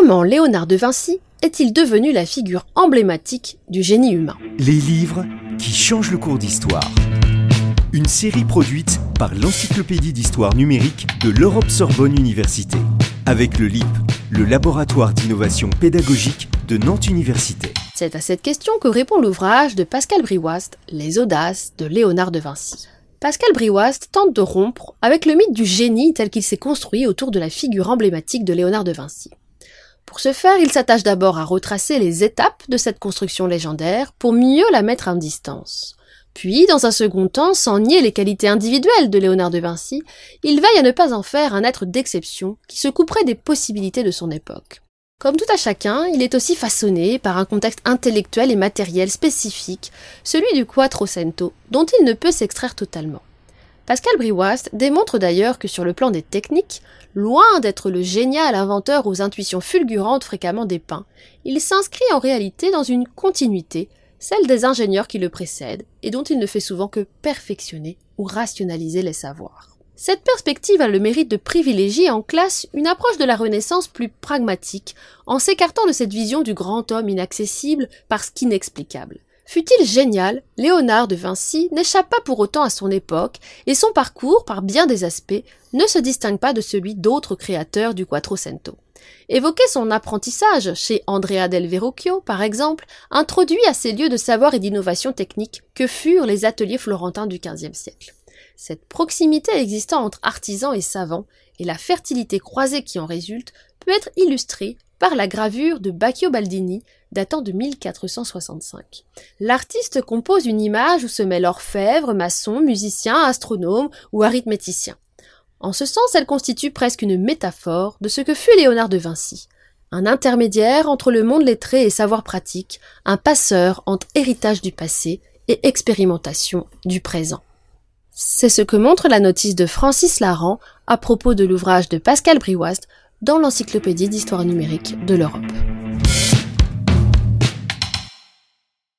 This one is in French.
Comment Léonard de Vinci est-il devenu la figure emblématique du génie humain Les livres qui changent le cours d'histoire. Une série produite par l'Encyclopédie d'histoire numérique de l'Europe Sorbonne Université, avec le LIP, le laboratoire d'innovation pédagogique de Nantes Université. C'est à cette question que répond l'ouvrage de Pascal Briouast, Les audaces de Léonard de Vinci. Pascal Briouast tente de rompre avec le mythe du génie tel qu'il s'est construit autour de la figure emblématique de Léonard de Vinci. Pour ce faire, il s'attache d'abord à retracer les étapes de cette construction légendaire pour mieux la mettre en distance. Puis, dans un second temps, sans nier les qualités individuelles de Léonard de Vinci, il veille à ne pas en faire un être d'exception qui se couperait des possibilités de son époque. Comme tout à chacun, il est aussi façonné par un contexte intellectuel et matériel spécifique, celui du Quattrocento, dont il ne peut s'extraire totalement. Pascal Briouast démontre d'ailleurs que sur le plan des techniques, loin d'être le génial inventeur aux intuitions fulgurantes fréquemment dépeints, il s'inscrit en réalité dans une continuité, celle des ingénieurs qui le précèdent, et dont il ne fait souvent que perfectionner ou rationaliser les savoirs. Cette perspective a le mérite de privilégier en classe une approche de la Renaissance plus pragmatique, en s'écartant de cette vision du grand homme inaccessible parce qu'inexplicable. Fut-il génial, Léonard de Vinci n'échappe pas pour autant à son époque, et son parcours, par bien des aspects, ne se distingue pas de celui d'autres créateurs du Quattrocento. Évoquer son apprentissage chez Andrea del Verrocchio, par exemple, introduit à ces lieux de savoir et d'innovation technique que furent les ateliers florentins du XVe siècle. Cette proximité existant entre artisans et savants, et la fertilité croisée qui en résulte, peut être illustrée par la gravure de Bacchio Baldini datant de 1465. L'artiste compose une image où se mêlent orfèvre, maçon, musicien, astronome ou arithméticien. En ce sens, elle constitue presque une métaphore de ce que fut Léonard de Vinci, un intermédiaire entre le monde lettré et savoir pratique, un passeur entre héritage du passé et expérimentation du présent. C'est ce que montre la notice de Francis Laran à propos de l'ouvrage de Pascal Briouast dans l'Encyclopédie d'histoire numérique de l'Europe.